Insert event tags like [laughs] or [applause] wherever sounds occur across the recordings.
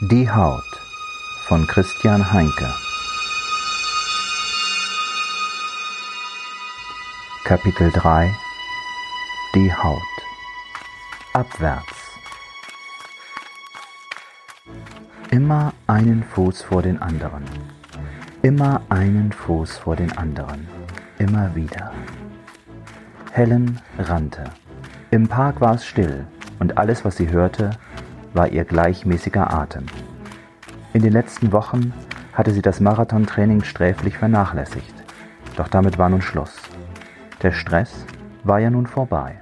Die Haut von Christian Heinke Kapitel 3 Die Haut Abwärts Immer einen Fuß vor den anderen. Immer einen Fuß vor den anderen. Immer wieder. Helen rannte. Im Park war es still und alles, was sie hörte, war ihr gleichmäßiger Atem. In den letzten Wochen hatte sie das Marathontraining sträflich vernachlässigt. Doch damit war nun Schluss. Der Stress war ja nun vorbei.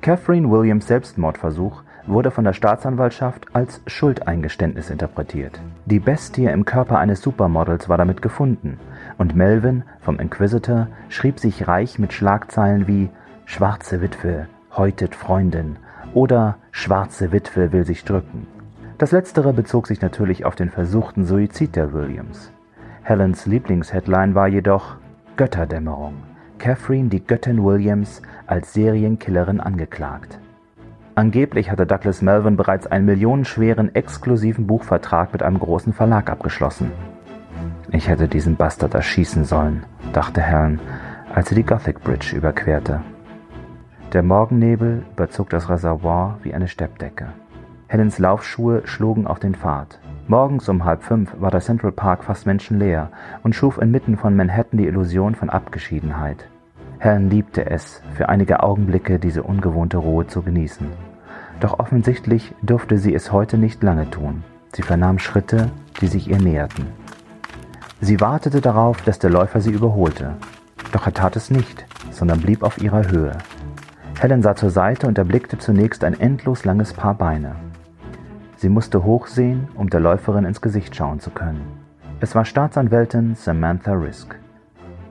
Catherine Williams Selbstmordversuch wurde von der Staatsanwaltschaft als Schuldeingeständnis interpretiert. Die Bestie im Körper eines Supermodels war damit gefunden und Melvin vom Inquisitor schrieb sich reich mit Schlagzeilen wie Schwarze Witwe, häutet Freundin oder Schwarze Witwe will sich drücken. Das letztere bezog sich natürlich auf den versuchten Suizid der Williams. Helens Lieblingsheadline war jedoch Götterdämmerung. Catherine die Göttin Williams als Serienkillerin angeklagt. Angeblich hatte Douglas Melvin bereits einen millionenschweren exklusiven Buchvertrag mit einem großen Verlag abgeschlossen. Ich hätte diesen Bastard erschießen sollen, dachte Helen, als sie die Gothic Bridge überquerte. Der Morgennebel überzog das Reservoir wie eine Steppdecke. Helens Laufschuhe schlugen auf den Pfad. Morgens um halb fünf war der Central Park fast menschenleer und schuf inmitten von Manhattan die Illusion von Abgeschiedenheit. Helen liebte es, für einige Augenblicke diese ungewohnte Ruhe zu genießen. Doch offensichtlich durfte sie es heute nicht lange tun. Sie vernahm Schritte, die sich ihr näherten. Sie wartete darauf, dass der Läufer sie überholte. Doch er tat es nicht, sondern blieb auf ihrer Höhe. Helen sah zur Seite und erblickte zunächst ein endlos langes Paar Beine. Sie musste hochsehen, um der Läuferin ins Gesicht schauen zu können. Es war Staatsanwältin Samantha Risk.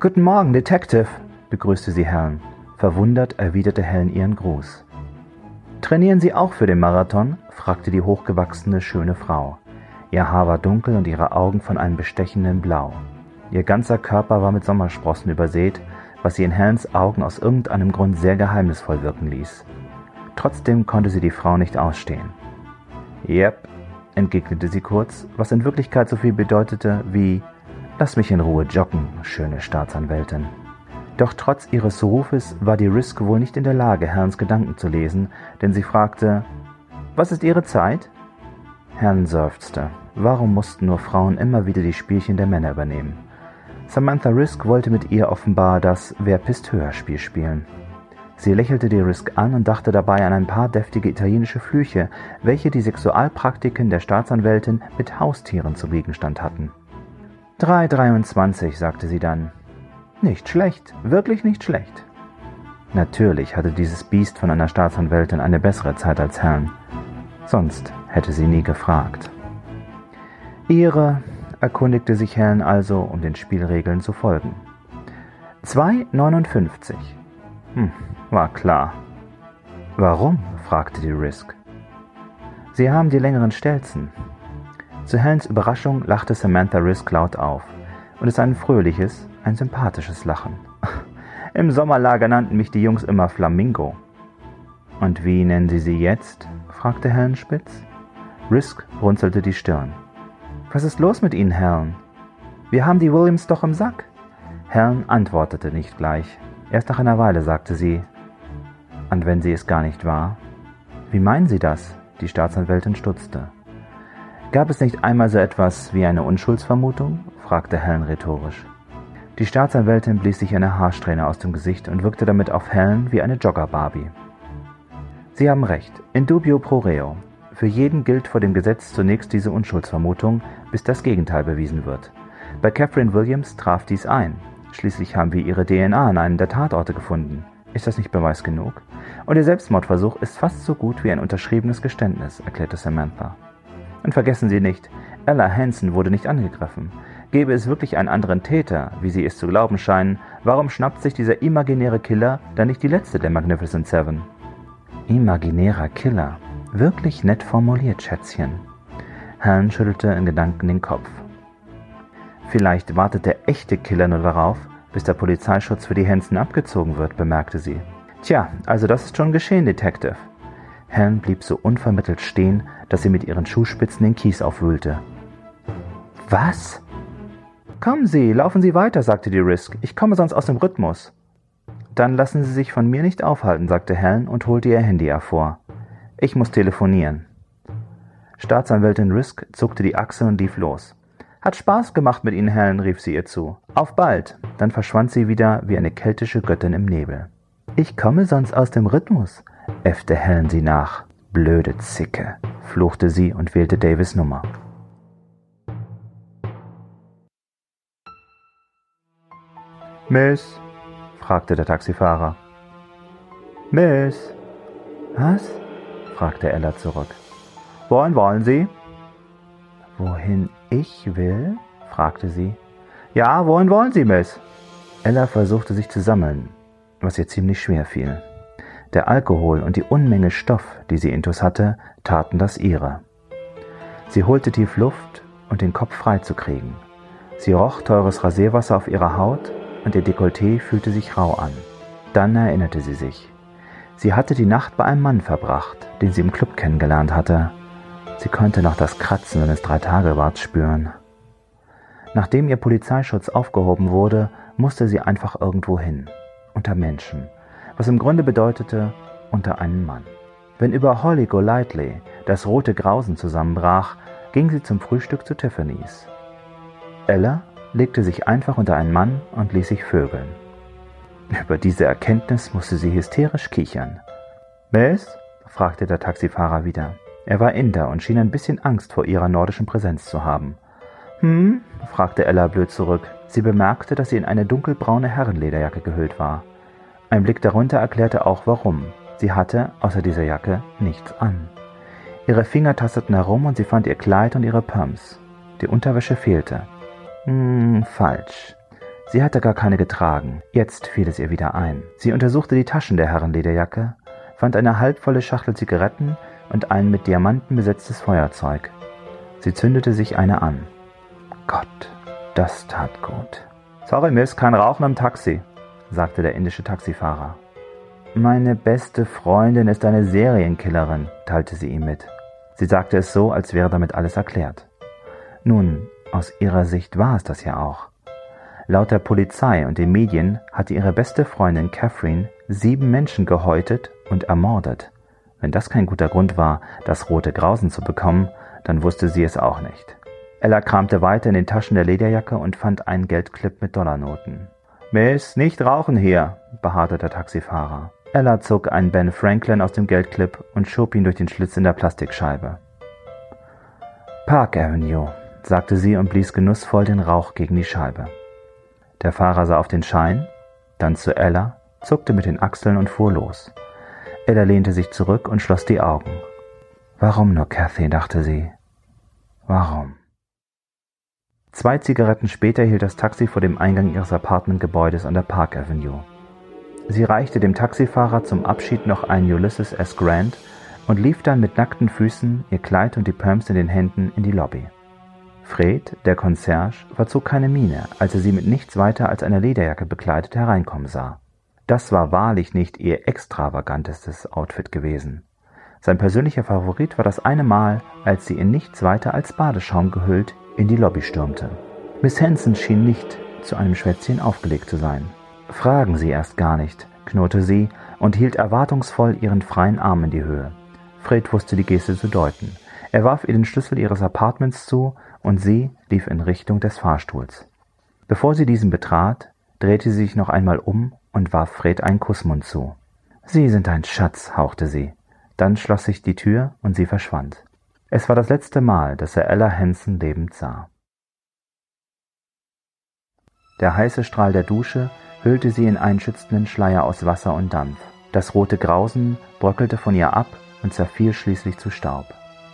Guten Morgen, Detective, begrüßte sie Helen. Verwundert erwiderte Helen ihren Gruß. Trainieren Sie auch für den Marathon? fragte die hochgewachsene, schöne Frau. Ihr Haar war dunkel und ihre Augen von einem bestechenden Blau. Ihr ganzer Körper war mit Sommersprossen übersät was sie in Helens Augen aus irgendeinem Grund sehr geheimnisvoll wirken ließ. Trotzdem konnte sie die Frau nicht ausstehen. Yep, entgegnete sie kurz, was in Wirklichkeit so viel bedeutete wie Lass mich in Ruhe joggen, schöne Staatsanwältin. Doch trotz ihres Rufes war die Risk wohl nicht in der Lage, Helens Gedanken zu lesen, denn sie fragte Was ist Ihre Zeit? Helen seufzte. Warum mussten nur Frauen immer wieder die Spielchen der Männer übernehmen? Samantha Risk wollte mit ihr offenbar das Wer pisst höher Spiel spielen. Sie lächelte die Risk an und dachte dabei an ein paar deftige italienische Flüche, welche die Sexualpraktiken der Staatsanwältin mit Haustieren zu Gegenstand hatten. 3,23, sagte sie dann. Nicht schlecht, wirklich nicht schlecht. Natürlich hatte dieses Biest von einer Staatsanwältin eine bessere Zeit als Herrn. Sonst hätte sie nie gefragt. Ihre erkundigte sich Helen also, um den Spielregeln zu folgen. 2,59. Hm, war klar. Warum? fragte die Risk. Sie haben die längeren Stelzen. Zu Helens Überraschung lachte Samantha Risk laut auf. Und es ein fröhliches, ein sympathisches Lachen. [laughs] Im Sommerlager nannten mich die Jungs immer Flamingo. Und wie nennen Sie sie jetzt? fragte Helen spitz. Risk runzelte die Stirn. Was ist los mit Ihnen, Helen? Wir haben die Williams doch im Sack. Helen antwortete nicht gleich. Erst nach einer Weile sagte sie, und wenn sie es gar nicht war? Wie meinen Sie das? Die Staatsanwältin stutzte. Gab es nicht einmal so etwas wie eine Unschuldsvermutung? fragte Helen rhetorisch. Die Staatsanwältin blies sich eine Haarsträhne aus dem Gesicht und wirkte damit auf Helen wie eine Jogger-Barbie. Sie haben recht. In dubio pro reo. Für jeden gilt vor dem Gesetz zunächst diese Unschuldsvermutung, bis das Gegenteil bewiesen wird. Bei Catherine Williams traf dies ein. Schließlich haben wir ihre DNA an einem der Tatorte gefunden. Ist das nicht Beweis genug? Und ihr Selbstmordversuch ist fast so gut wie ein unterschriebenes Geständnis, erklärte Samantha. Und vergessen Sie nicht, Ella Hansen wurde nicht angegriffen. Gäbe es wirklich einen anderen Täter, wie Sie es zu glauben scheinen, warum schnappt sich dieser imaginäre Killer dann nicht die letzte der Magnificent Seven? Imaginärer Killer. Wirklich nett formuliert, Schätzchen. Helen schüttelte in Gedanken den Kopf. Vielleicht wartet der echte Killer nur darauf, bis der Polizeischutz für die Hansen abgezogen wird, bemerkte sie. Tja, also das ist schon geschehen, Detective. Helen blieb so unvermittelt stehen, dass sie mit ihren Schuhspitzen den Kies aufwühlte. Was? Kommen Sie, laufen Sie weiter, sagte die Risk. Ich komme sonst aus dem Rhythmus. Dann lassen Sie sich von mir nicht aufhalten, sagte Helen und holte ihr Handy hervor. Ich muss telefonieren. Staatsanwältin Risk zuckte die Achseln und lief los. Hat Spaß gemacht mit Ihnen, Helen, rief sie ihr zu. Auf bald. Dann verschwand sie wieder wie eine keltische Göttin im Nebel. Ich komme sonst aus dem Rhythmus, äffte Helen sie nach. Blöde Zicke, fluchte sie und wählte Davis Nummer. Miss? fragte der Taxifahrer. Miss? Was? Fragte Ella zurück. Wohin wollen Sie? Wohin ich will? fragte sie. Ja, wohin wollen Sie, Miss? Ella versuchte sich zu sammeln, was ihr ziemlich schwer fiel. Der Alkohol und die Unmenge Stoff, die sie intus hatte, taten das ihre. Sie holte tief Luft, um den Kopf frei zu kriegen. Sie roch teures Rasierwasser auf ihrer Haut und ihr Dekolleté fühlte sich rau an. Dann erinnerte sie sich. Sie hatte die Nacht bei einem Mann verbracht, den sie im Club kennengelernt hatte. Sie konnte noch das Kratzen seines Dreitagebarts spüren. Nachdem ihr Polizeischutz aufgehoben wurde, musste sie einfach irgendwo hin, unter Menschen, was im Grunde bedeutete unter einen Mann. Wenn über Holly Golightly das rote Grausen zusammenbrach, ging sie zum Frühstück zu Tiffany's. Ella legte sich einfach unter einen Mann und ließ sich vögeln. Über diese Erkenntnis musste sie hysterisch kichern. Miss? fragte der Taxifahrer wieder. Er war Inder und schien ein bisschen Angst vor ihrer nordischen Präsenz zu haben. Hm? fragte Ella blöd zurück. Sie bemerkte, dass sie in eine dunkelbraune Herrenlederjacke gehüllt war. Ein Blick darunter erklärte auch warum. Sie hatte, außer dieser Jacke, nichts an. Ihre Finger tasteten herum und sie fand ihr Kleid und ihre Pumps. Die Unterwäsche fehlte. Hm, falsch. Sie hatte gar keine getragen. Jetzt fiel es ihr wieder ein. Sie untersuchte die Taschen der Herrenlederjacke, fand eine halbvolle Schachtel Zigaretten und ein mit Diamanten besetztes Feuerzeug. Sie zündete sich eine an. Gott, das tat gut. Sorry, Miss, kein Rauchen im Taxi, sagte der indische Taxifahrer. Meine beste Freundin ist eine Serienkillerin, teilte sie ihm mit. Sie sagte es so, als wäre damit alles erklärt. Nun, aus ihrer Sicht war es das ja auch. Laut der Polizei und den Medien hatte ihre beste Freundin Catherine sieben Menschen gehäutet und ermordet. Wenn das kein guter Grund war, das rote Grausen zu bekommen, dann wusste sie es auch nicht. Ella kramte weiter in den Taschen der Lederjacke und fand einen Geldclip mit Dollarnoten. Miss, nicht rauchen hier, beharrte der Taxifahrer. Ella zog einen Ben Franklin aus dem Geldclip und schob ihn durch den Schlitz in der Plastikscheibe. Park Avenue, sagte sie und blies genussvoll den Rauch gegen die Scheibe. Der Fahrer sah auf den Schein, dann zu Ella, zuckte mit den Achseln und fuhr los. Ella lehnte sich zurück und schloss die Augen. Warum nur Cathy, dachte sie. Warum? Zwei Zigaretten später hielt das Taxi vor dem Eingang ihres Apartmentgebäudes an der Park Avenue. Sie reichte dem Taxifahrer zum Abschied noch einen Ulysses S. Grant und lief dann mit nackten Füßen, ihr Kleid und die Perms in den Händen in die Lobby. Fred, der Concierge, verzog keine Miene, als er sie mit nichts weiter als einer Lederjacke bekleidet hereinkommen sah. Das war wahrlich nicht ihr extravagantestes Outfit gewesen. Sein persönlicher Favorit war das eine Mal, als sie in nichts weiter als Badeschaum gehüllt in die Lobby stürmte. Miss Hanson schien nicht zu einem Schwätzchen aufgelegt zu sein. Fragen Sie erst gar nicht, knurrte sie und hielt erwartungsvoll ihren freien Arm in die Höhe. Fred wusste die Geste zu deuten. Er warf ihr den Schlüssel ihres Apartments zu und sie lief in Richtung des Fahrstuhls. Bevor sie diesen betrat, drehte sie sich noch einmal um und warf Fred einen Kussmund zu. Sie sind ein Schatz, hauchte sie. Dann schloss sich die Tür und sie verschwand. Es war das letzte Mal, dass er Ella Hansen lebend sah. Der heiße Strahl der Dusche hüllte sie in einen schützenden Schleier aus Wasser und Dampf. Das rote Grausen bröckelte von ihr ab und zerfiel schließlich zu Staub.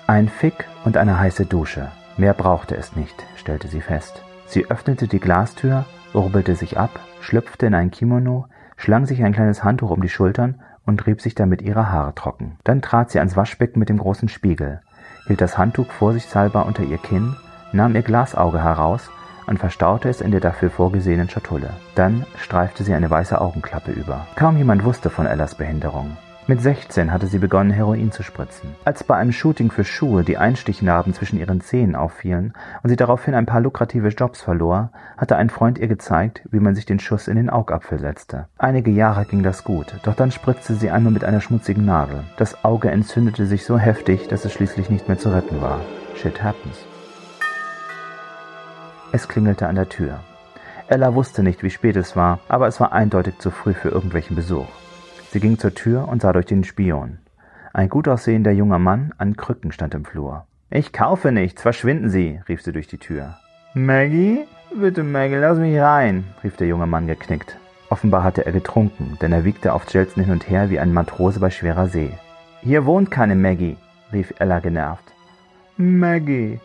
Ein Fick und eine heiße Dusche. Mehr brauchte es nicht, stellte sie fest. Sie öffnete die Glastür, urbelte sich ab, schlüpfte in ein Kimono, schlang sich ein kleines Handtuch um die Schultern und rieb sich damit ihre Haare trocken. Dann trat sie ans Waschbecken mit dem großen Spiegel, hielt das Handtuch vorsichtshalber unter ihr Kinn, nahm ihr Glasauge heraus und verstaute es in der dafür vorgesehenen Schatulle. Dann streifte sie eine weiße Augenklappe über. Kaum jemand wusste von Ellas Behinderung. Mit 16 hatte sie begonnen, Heroin zu spritzen. Als bei einem Shooting für Schuhe die Einstichnarben zwischen ihren Zähnen auffielen und sie daraufhin ein paar lukrative Jobs verlor, hatte ein Freund ihr gezeigt, wie man sich den Schuss in den Augapfel setzte. Einige Jahre ging das gut, doch dann spritzte sie einmal mit einer schmutzigen Nadel. Das Auge entzündete sich so heftig, dass es schließlich nicht mehr zu retten war. Shit happens. Es klingelte an der Tür. Ella wusste nicht, wie spät es war, aber es war eindeutig zu früh für irgendwelchen Besuch. Sie ging zur Tür und sah durch den Spion. Ein gut aussehender junger Mann an Krücken stand im Flur. Ich kaufe nichts, verschwinden Sie, rief sie durch die Tür. Maggie? Bitte, Maggie, lass mich rein, rief der junge Mann geknickt. Offenbar hatte er getrunken, denn er wiegte auf Jelson hin und her wie ein Matrose bei schwerer See. Hier wohnt keine Maggie, rief Ella genervt. Maggie,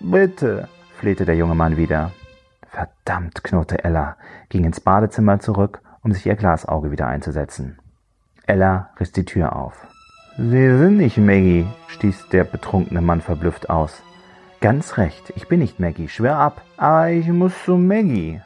bitte, flehte der junge Mann wieder. Verdammt, knurrte Ella, ging ins Badezimmer zurück, um sich ihr Glasauge wieder einzusetzen. Ella riss die Tür auf. Sie sind nicht Maggie, stieß der betrunkene Mann verblüfft aus. Ganz recht, ich bin nicht Maggie, schwör ab. Aber ich muss zu Maggie.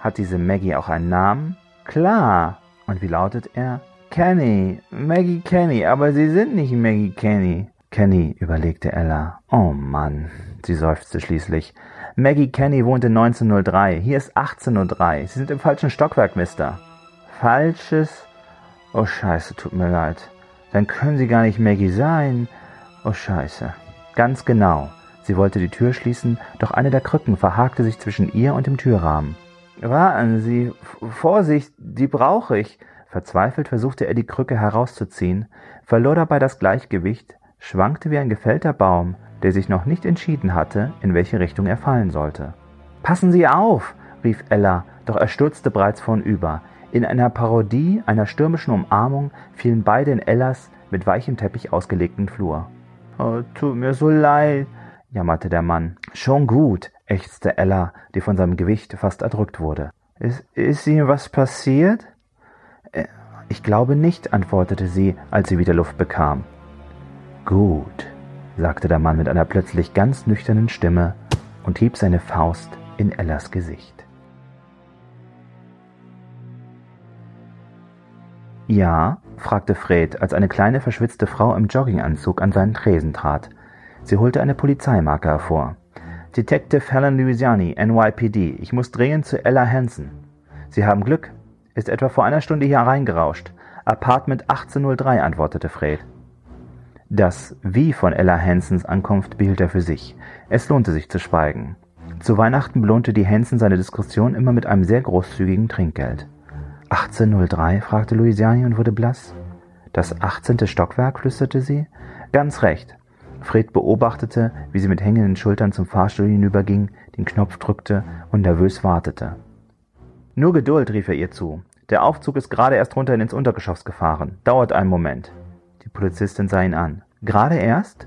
Hat diese Maggie auch einen Namen? Klar. Und wie lautet er? Kenny, Maggie Kenny, aber Sie sind nicht Maggie Kenny. Kenny, überlegte Ella. Oh Mann, sie seufzte schließlich. Maggie Kenny wohnte 1903, hier ist 1803. Sie sind im falschen Stockwerk, Mister. Falsches Oh scheiße, tut mir leid. Dann können Sie gar nicht Maggie sein. Oh scheiße. Ganz genau. Sie wollte die Tür schließen, doch eine der Krücken verhakte sich zwischen ihr und dem Türrahmen. Warten Sie, Vorsicht, die brauche ich. Verzweifelt versuchte er die Krücke herauszuziehen, verlor dabei das Gleichgewicht, schwankte wie ein gefällter Baum, der sich noch nicht entschieden hatte, in welche Richtung er fallen sollte. Passen Sie auf, rief Ella, doch er stürzte bereits vornüber. In einer Parodie einer stürmischen Umarmung fielen beide in Ellas mit weichem Teppich ausgelegten Flur. Oh, tut mir so leid, jammerte der Mann. Schon gut, ächzte Ella, die von seinem Gewicht fast erdrückt wurde. Ist, ist Ihnen was passiert? Äh, ich glaube nicht, antwortete sie, als sie wieder Luft bekam. Gut, sagte der Mann mit einer plötzlich ganz nüchternen Stimme und hieb seine Faust in Ellas Gesicht. Ja? fragte Fred, als eine kleine verschwitzte Frau im Jogginganzug an seinen Tresen trat. Sie holte eine Polizeimarke hervor. Detective Helen Louisiani, NYPD. Ich muss dringend zu Ella Hansen. Sie haben Glück. Ist etwa vor einer Stunde hier reingerauscht. Apartment 1803, antwortete Fred. Das Wie von Ella Hansens Ankunft behielt er für sich. Es lohnte sich zu schweigen. Zu Weihnachten belohnte die Hansen seine Diskretion immer mit einem sehr großzügigen Trinkgeld. 1803? fragte Louisiani und wurde blass. Das achtzehnte Stockwerk? flüsterte sie. Ganz recht. Fred beobachtete, wie sie mit hängenden Schultern zum Fahrstuhl hinüberging, den Knopf drückte und nervös wartete. Nur Geduld, rief er ihr zu. Der Aufzug ist gerade erst runter ins Untergeschoss gefahren. Dauert einen Moment. Die Polizistin sah ihn an. Gerade erst?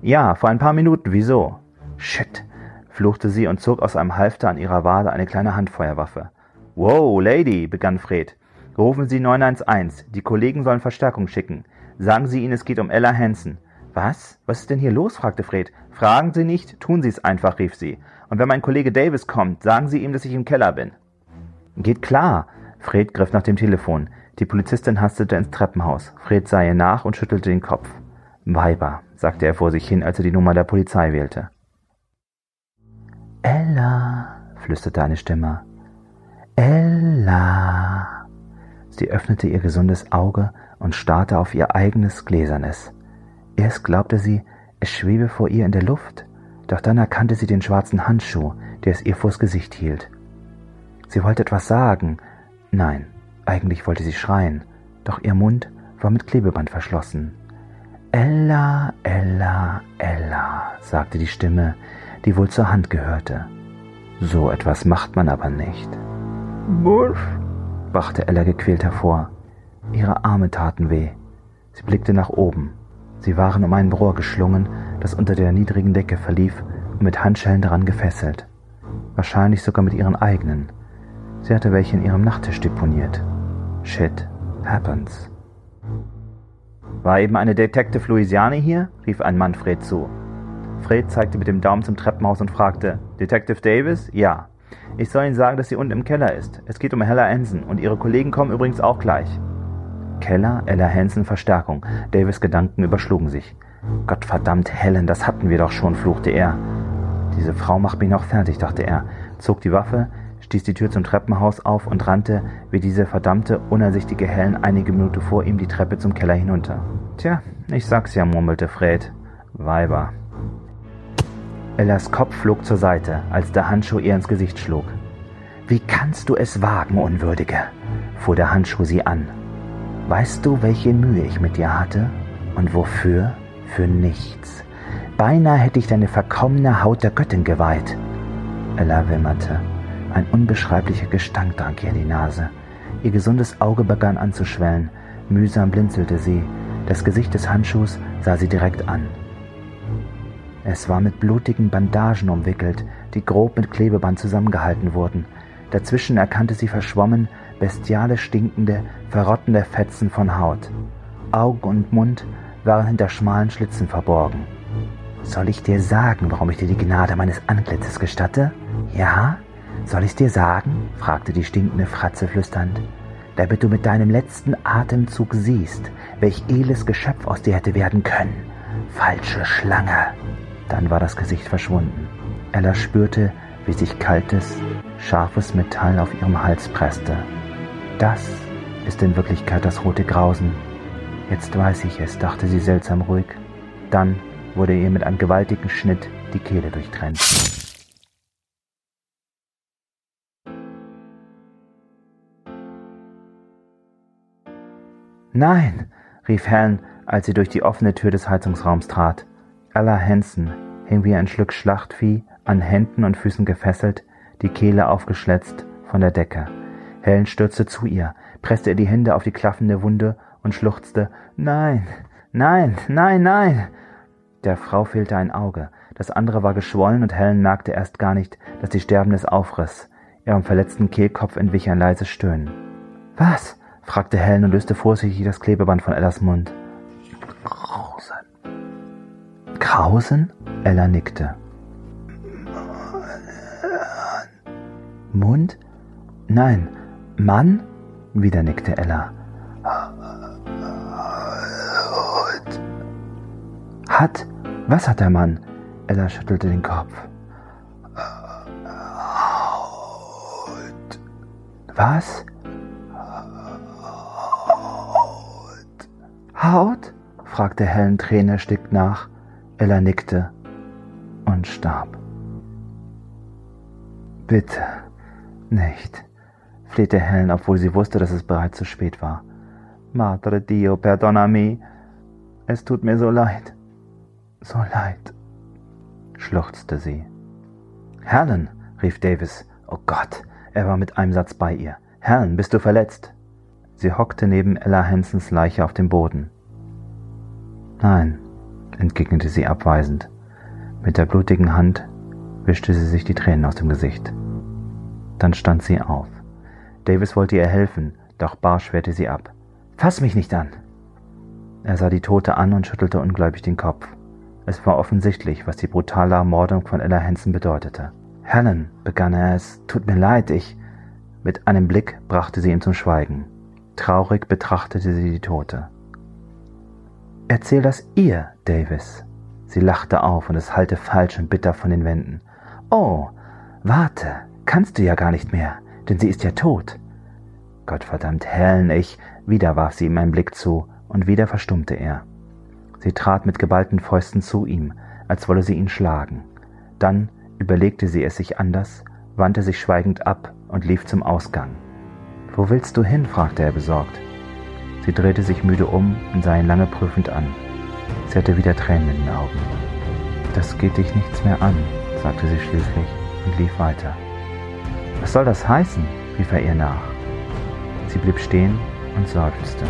Ja, vor ein paar Minuten. Wieso? Shit, fluchte sie und zog aus einem Halfter an ihrer Wade eine kleine Handfeuerwaffe. Wow, Lady, begann Fred. Rufen Sie 911. Die Kollegen sollen Verstärkung schicken. Sagen Sie ihnen, es geht um Ella Hansen. Was? Was ist denn hier los? fragte Fred. Fragen Sie nicht, tun Sie es einfach, rief sie. Und wenn mein Kollege Davis kommt, sagen Sie ihm, dass ich im Keller bin. Geht klar. Fred griff nach dem Telefon. Die Polizistin hastete ins Treppenhaus. Fred sah ihr nach und schüttelte den Kopf. Weiber, sagte er vor sich hin, als er die Nummer der Polizei wählte. Ella, flüsterte eine Stimme. Ella. Sie öffnete ihr gesundes Auge und starrte auf ihr eigenes Gläsernes. Erst glaubte sie, es schwebe vor ihr in der Luft, doch dann erkannte sie den schwarzen Handschuh, der es ihr vors Gesicht hielt. Sie wollte etwas sagen. Nein, eigentlich wollte sie schreien, doch ihr Mund war mit Klebeband verschlossen. Ella, Ella, Ella, sagte die Stimme, die wohl zur Hand gehörte. So etwas macht man aber nicht. Busch, wachte Ella gequält hervor. Ihre Arme taten weh. Sie blickte nach oben. Sie waren um ein Rohr geschlungen, das unter der niedrigen Decke verlief und mit Handschellen daran gefesselt. Wahrscheinlich sogar mit ihren eigenen. Sie hatte welche in ihrem Nachttisch deponiert. Shit happens. War eben eine Detective Louisiani hier? rief ein Mann Fred zu. Fred zeigte mit dem Daumen zum Treppenhaus und fragte, Detective Davis? Ja. Ich soll Ihnen sagen, dass sie unten im Keller ist. Es geht um Hella Ensen und ihre Kollegen kommen übrigens auch gleich. Keller, Ella Hansen, Verstärkung. Davis Gedanken überschlugen sich. Gottverdammt, Helen, das hatten wir doch schon, fluchte er. Diese Frau macht mich noch fertig, dachte er, zog die Waffe, stieß die Tür zum Treppenhaus auf und rannte, wie diese verdammte, unersichtliche Helen einige Minuten vor ihm die Treppe zum Keller hinunter. Tja, ich sag's ja, murmelte Fred. Weiber. Ellas Kopf flog zur Seite, als der Handschuh ihr ins Gesicht schlug. Wie kannst du es wagen, Unwürdige? fuhr der Handschuh sie an. Weißt du, welche Mühe ich mit dir hatte? Und wofür? Für nichts. Beinahe hätte ich deine verkommene Haut der Göttin geweiht. Ella wimmerte. Ein unbeschreiblicher Gestank drang ihr die Nase. Ihr gesundes Auge begann anzuschwellen. Mühsam blinzelte sie. Das Gesicht des Handschuhs sah sie direkt an. Es war mit blutigen Bandagen umwickelt, die grob mit Klebeband zusammengehalten wurden. Dazwischen erkannte sie verschwommen bestiale stinkende, verrottende Fetzen von Haut. Augen und Mund waren hinter schmalen Schlitzen verborgen. Soll ich dir sagen, warum ich dir die Gnade meines Antlitzes gestatte? Ja? Soll ich's dir sagen? fragte die stinkende Fratze flüsternd. Damit du mit deinem letzten Atemzug siehst, welch eles Geschöpf aus dir hätte werden können. Falsche Schlange. Dann war das Gesicht verschwunden. Ella spürte, wie sich kaltes, scharfes Metall auf ihrem Hals presste. Das ist in Wirklichkeit das rote Grausen. Jetzt weiß ich es, dachte sie seltsam ruhig. Dann wurde ihr mit einem gewaltigen Schnitt die Kehle durchtrennt. Nein, rief Helen, als sie durch die offene Tür des Heizungsraums trat. Ella Hansen hing wie ein Schluck Schlachtvieh, an Händen und Füßen gefesselt, die Kehle aufgeschletzt von der Decke. Helen stürzte zu ihr, presste ihr die Hände auf die klaffende Wunde und schluchzte Nein, nein, nein, nein. Der Frau fehlte ein Auge, das andere war geschwollen und Helen merkte erst gar nicht, dass die Sterbendes aufriss. Ihrem verletzten Kehlkopf entwich ein leises Stöhnen. Was? fragte Helen und löste vorsichtig das Klebeband von Ellas Mund. Krausen? Ella nickte. Mund? Nein, Mann? Wieder nickte Ella. Hat? Was hat der Mann? Ella schüttelte den Kopf. Haut. Was? Haut. Haut? fragte Helen tränerstickt nach. Ella nickte und starb. Bitte, nicht flehte Helen, obwohl sie wusste, dass es bereits zu spät war. Madre Dio, perdonami. Es tut mir so leid. So leid, schluchzte sie. Helen, rief Davis. Oh Gott, er war mit einem Satz bei ihr. Helen, bist du verletzt? Sie hockte neben Ella Hansens Leiche auf dem Boden. Nein, entgegnete sie abweisend. Mit der blutigen Hand wischte sie sich die Tränen aus dem Gesicht. Dann stand sie auf. Davis wollte ihr helfen, doch Barsch wehrte sie ab. Fass mich nicht an! Er sah die Tote an und schüttelte ungläubig den Kopf. Es war offensichtlich, was die brutale Ermordung von Ella Hansen bedeutete. Helen, begann er, es tut mir leid, ich. Mit einem Blick brachte sie ihn zum Schweigen. Traurig betrachtete sie die Tote. Erzähl das ihr, Davis. Sie lachte auf und es hallte falsch und bitter von den Wänden. Oh, warte, kannst du ja gar nicht mehr denn sie ist ja tot. Gottverdammt, Helen, ich. Wieder warf sie ihm einen Blick zu, und wieder verstummte er. Sie trat mit geballten Fäusten zu ihm, als wolle sie ihn schlagen. Dann überlegte sie es sich anders, wandte sich schweigend ab und lief zum Ausgang. Wo willst du hin? fragte er besorgt. Sie drehte sich müde um und sah ihn lange prüfend an. Sie hatte wieder Tränen in den Augen. Das geht dich nichts mehr an, sagte sie schließlich und lief weiter. Was soll das heißen? rief er ihr nach. Sie blieb stehen und seufzte.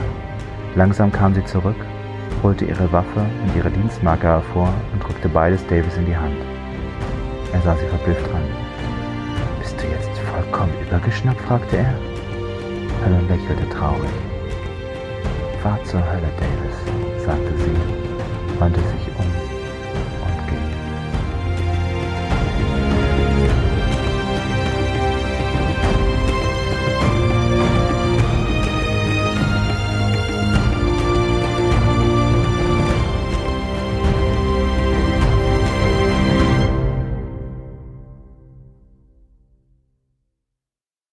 Langsam kam sie zurück, holte ihre Waffe und ihre Dienstmarke hervor und drückte beides Davis in die Hand. Er sah sie verblüfft an. Bist du jetzt vollkommen übergeschnappt? fragte er. Helen lächelte traurig. Fahr zur Hölle, Davis, sagte sie, wandte sich